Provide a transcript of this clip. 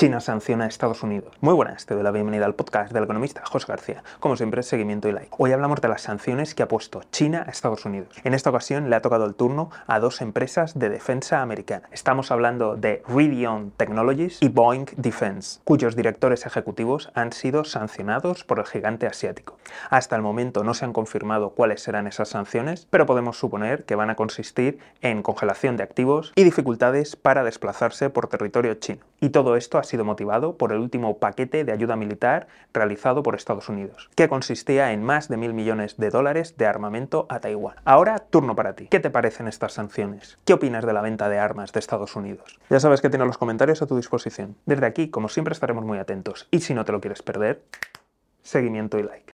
China sanciona a Estados Unidos. Muy buenas, te doy la bienvenida al podcast del economista José García. Como siempre, seguimiento y like. Hoy hablamos de las sanciones que ha puesto China a Estados Unidos. En esta ocasión le ha tocado el turno a dos empresas de defensa americana. Estamos hablando de Rivian Technologies y Boeing Defense, cuyos directores ejecutivos han sido sancionados por el gigante asiático. Hasta el momento no se han confirmado cuáles serán esas sanciones, pero podemos suponer que van a consistir en congelación de activos y dificultades para desplazarse por territorio chino. Y todo esto ha sido motivado por el último paquete de ayuda militar realizado por Estados Unidos, que consistía en más de mil millones de dólares de armamento a Taiwán. Ahora, turno para ti. ¿Qué te parecen estas sanciones? ¿Qué opinas de la venta de armas de Estados Unidos? Ya sabes que tienes los comentarios a tu disposición. Desde aquí, como siempre, estaremos muy atentos. Y si no te lo quieres perder, seguimiento y like.